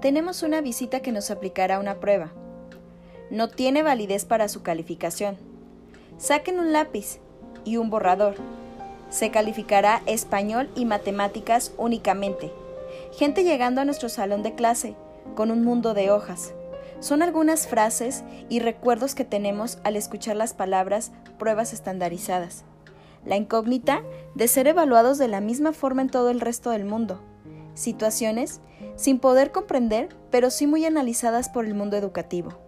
tenemos una visita que nos aplicará una prueba. No tiene validez para su calificación. Saquen un lápiz y un borrador. Se calificará español y matemáticas únicamente. Gente llegando a nuestro salón de clase con un mundo de hojas. Son algunas frases y recuerdos que tenemos al escuchar las palabras pruebas estandarizadas. La incógnita de ser evaluados de la misma forma en todo el resto del mundo. Situaciones sin poder comprender, pero sí muy analizadas por el mundo educativo.